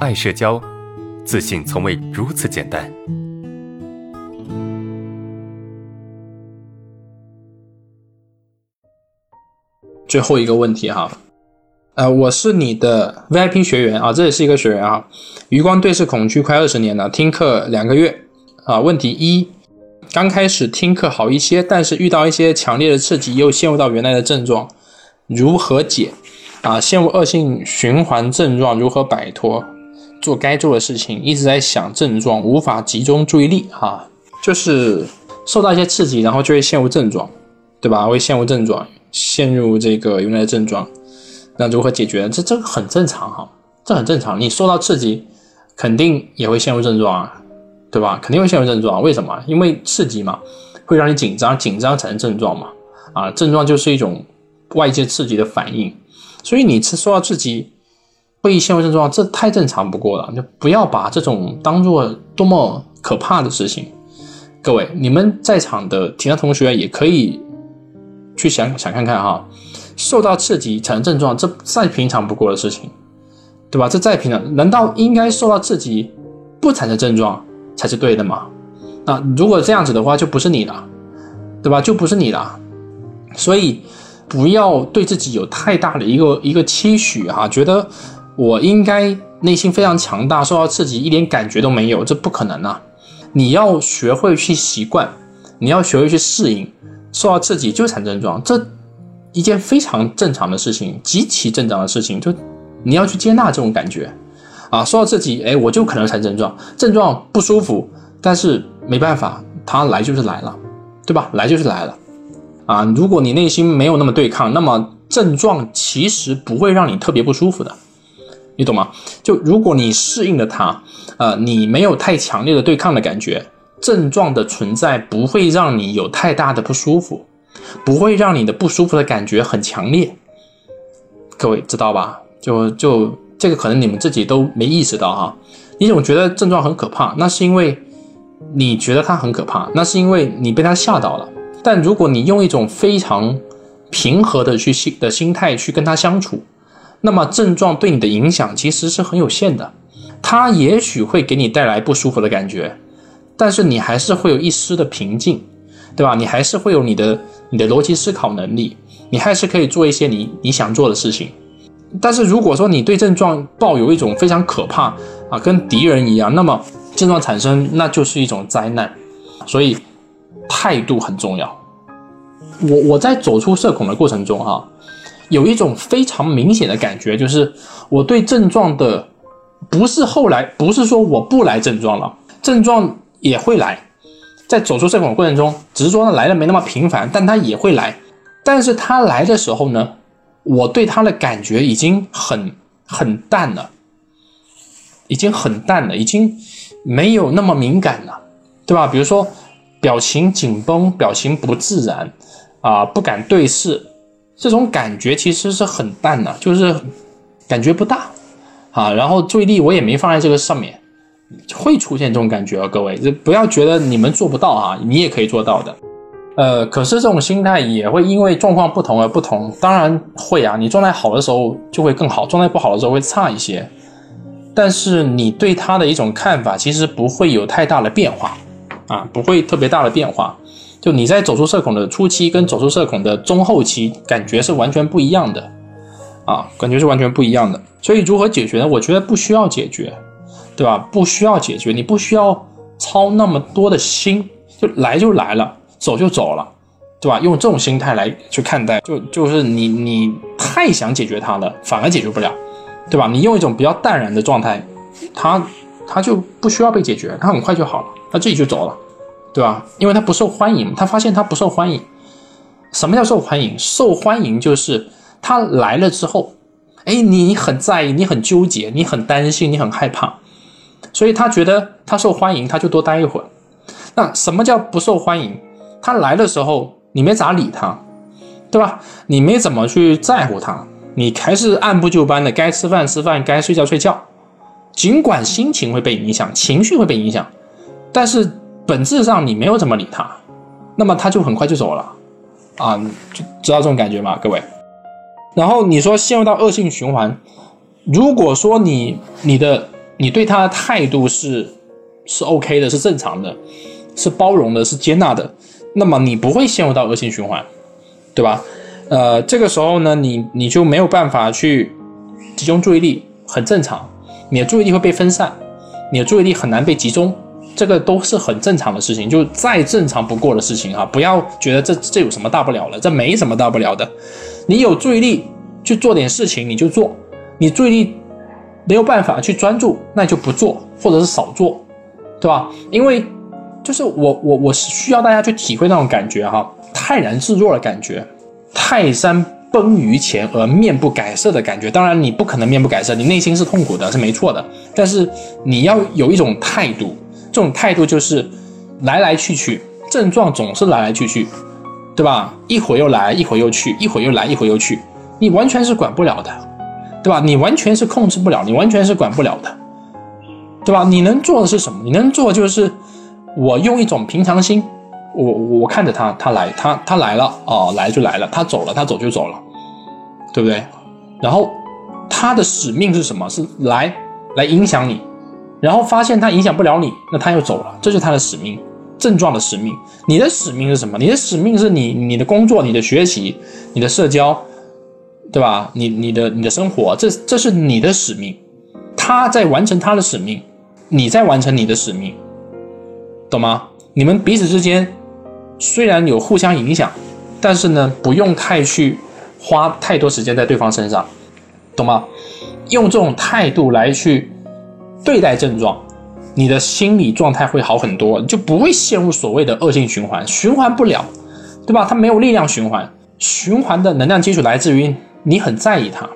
爱社交，自信从未如此简单。最后一个问题哈，呃，我是你的 VIP 学员啊，这也是一个学员啊。余光对视恐惧快二十年了，听课两个月啊。问题一，刚开始听课好一些，但是遇到一些强烈的刺激，又陷入到原来的症状，如何解？啊，陷入恶性循环症状如何摆脱？做该做的事情，一直在想症状，无法集中注意力啊，就是受到一些刺激，然后就会陷入症状，对吧？会陷入症状。陷入这个原来的症状，那如何解决？这这个很正常哈，这很正常。你受到刺激，肯定也会陷入症状啊，对吧？肯定会陷入症状。为什么？因为刺激嘛，会让你紧张，紧张产生症状嘛。啊，症状就是一种外界刺激的反应。所以你受到刺激会陷入症状，这太正常不过了。就不要把这种当做多么可怕的事情。各位，你们在场的其他同学也可以。去想想看看哈，受到刺激产生症状，这再平常不过的事情，对吧？这再平常，难道应该受到刺激不产生症状才是对的吗？那如果这样子的话，就不是你了，对吧？就不是你了。所以不要对自己有太大的一个一个期许哈，觉得我应该内心非常强大，受到刺激一点感觉都没有，这不可能啊！你要学会去习惯，你要学会去适应。受到刺激就产生症状，这一件非常正常的事情，极其正常的事情。就你要去接纳这种感觉啊，受到刺激，哎，我就可能产生症状，症状不舒服，但是没办法，它来就是来了，对吧？来就是来了啊。如果你内心没有那么对抗，那么症状其实不会让你特别不舒服的，你懂吗？就如果你适应了它，呃，你没有太强烈的对抗的感觉。症状的存在不会让你有太大的不舒服，不会让你的不舒服的感觉很强烈。各位知道吧？就就这个可能你们自己都没意识到哈。你总觉得症状很可怕，那是因为你觉得它很可怕，那是因为你被它吓到了。但如果你用一种非常平和的去心的心态去跟它相处，那么症状对你的影响其实是很有限的。它也许会给你带来不舒服的感觉。但是你还是会有一丝的平静，对吧？你还是会有你的你的逻辑思考能力，你还是可以做一些你你想做的事情。但是如果说你对症状抱有一种非常可怕啊，跟敌人一样，那么症状产生那就是一种灾难。所以态度很重要。我我在走出社恐的过程中哈，有一种非常明显的感觉，就是我对症状的不是后来不是说我不来症状了，症状。也会来，在走出社恐过程中，只是说呢来的没那么频繁，但他也会来。但是他来的时候呢，我对他的感觉已经很很淡了，已经很淡了，已经没有那么敏感了，对吧？比如说表情紧绷、表情不自然啊，不敢对视，这种感觉其实是很淡的，就是感觉不大啊。然后注意力我也没放在这个上面。会出现这种感觉啊，各位，就不要觉得你们做不到啊，你也可以做到的。呃，可是这种心态也会因为状况不同而不同，当然会啊，你状态好的时候就会更好，状态不好的时候会差一些。但是你对他的一种看法其实不会有太大的变化啊，不会特别大的变化。就你在走出社恐的初期跟走出社恐的中后期，感觉是完全不一样的啊，感觉是完全不一样的。所以如何解决呢？我觉得不需要解决。对吧？不需要解决，你不需要操那么多的心，就来就来了，走就走了，对吧？用这种心态来去看待，就就是你你太想解决它了，反而解决不了，对吧？你用一种比较淡然的状态，它它就不需要被解决，它很快就好了，它自己就走了，对吧？因为他不受欢迎，他发现他不受欢迎。什么叫受欢迎？受欢迎就是他来了之后，哎，你很在意，你很纠结，你很担心，你很害怕。所以他觉得他受欢迎，他就多待一会儿。那什么叫不受欢迎？他来的时候你没咋理他，对吧？你没怎么去在乎他，你还是按部就班的，该吃饭吃饭，该睡觉睡觉。尽管心情会被影响，情绪会被影响，但是本质上你没有怎么理他，那么他就很快就走了啊！就知道这种感觉吗，各位？然后你说陷入到恶性循环，如果说你你的。你对他的态度是是 OK 的，是正常的，是包容的，是接纳的，那么你不会陷入到恶性循环，对吧？呃，这个时候呢，你你就没有办法去集中注意力，很正常，你的注意力会被分散，你的注意力很难被集中，这个都是很正常的事情，就再正常不过的事情啊！不要觉得这这有什么大不了了，这没什么大不了的。你有注意力去做点事情，你就做；你注意力没有办法去专注，那就不做，或者是少做，对吧？因为就是我我我是需要大家去体会那种感觉哈，泰然自若的感觉。泰山崩于前而面不改色的感觉，当然你不可能面不改色，你内心是痛苦的，是没错的。但是你要有一种态度，这种态度就是来来去去，症状总是来来去去，对吧？一会儿又来，一会儿又去，一会儿又来，一会儿又去，你完全是管不了的，对吧？你完全是控制不了，你完全是管不了的，对吧？你能做的是什么？你能做就是我用一种平常心。我我看着他，他来，他他来了哦，来就来了，他走了，他走就走了，对不对？然后他的使命是什么？是来来影响你，然后发现他影响不了你，那他又走了，这是他的使命，症状的使命。你的使命是什么？你的使命是你你的工作、你的学习、你的社交，对吧？你你的你的生活，这这是你的使命。他在完成他的使命，你在完成你的使命，懂吗？你们彼此之间。虽然有互相影响，但是呢，不用太去花太多时间在对方身上，懂吗？用这种态度来去对待症状，你的心理状态会好很多，就不会陷入所谓的恶性循环，循环不了，对吧？它没有力量循环，循环的能量基础来自于你很在意它。